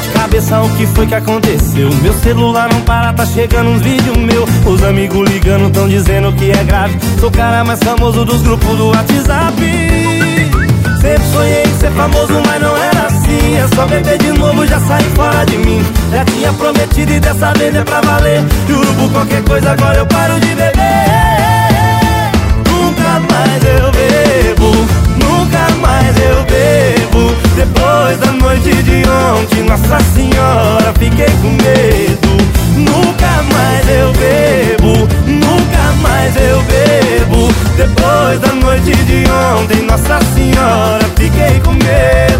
cabeça o que foi que aconteceu? Meu celular não para, tá chegando uns vídeos meu. Os amigos ligando tão dizendo que é grave. Sou o cara mais famoso dos grupos do WhatsApp. Sempre sonhei em ser famoso, mas não era assim. É só beber de novo, já sair fora de mim. Já tinha prometido e dessa vez é pra valer. Juro por qualquer coisa, agora eu paro de Nossa Senhora, fiquei com medo. Nunca mais eu bebo, nunca mais eu bebo. Depois da noite de ontem, Nossa Senhora, fiquei com medo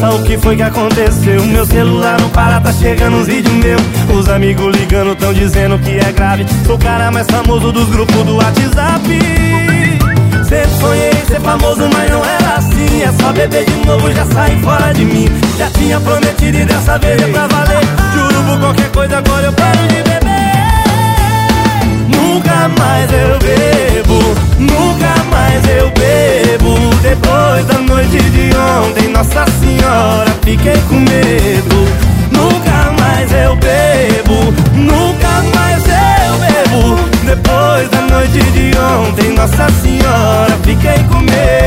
cabeça, o que foi que aconteceu? Meu celular não para, tá chegando uns vídeos meus Os amigos ligando, tão dizendo que é grave. Sou o cara mais famoso dos grupos do WhatsApp. Sempre sonhei ser famoso, mas não era assim. É só beber de novo, já sair fora de mim. Já tinha prometido e dessa vez é pra valer. Juro por qualquer coisa, agora eu paro de beber fiquei com medo. Nunca mais eu bebo, nunca mais eu bebo. Depois da noite de ontem, Nossa Senhora, fiquei com medo.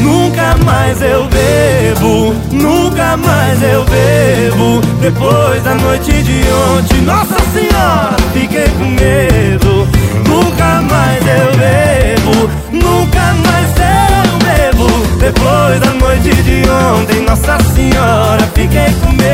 Nunca mais eu bebo, nunca mais eu bebo. Depois da noite de ontem, Nossa Senhora, fiquei com medo noite de ontem, Nossa Senhora, fiquei com medo.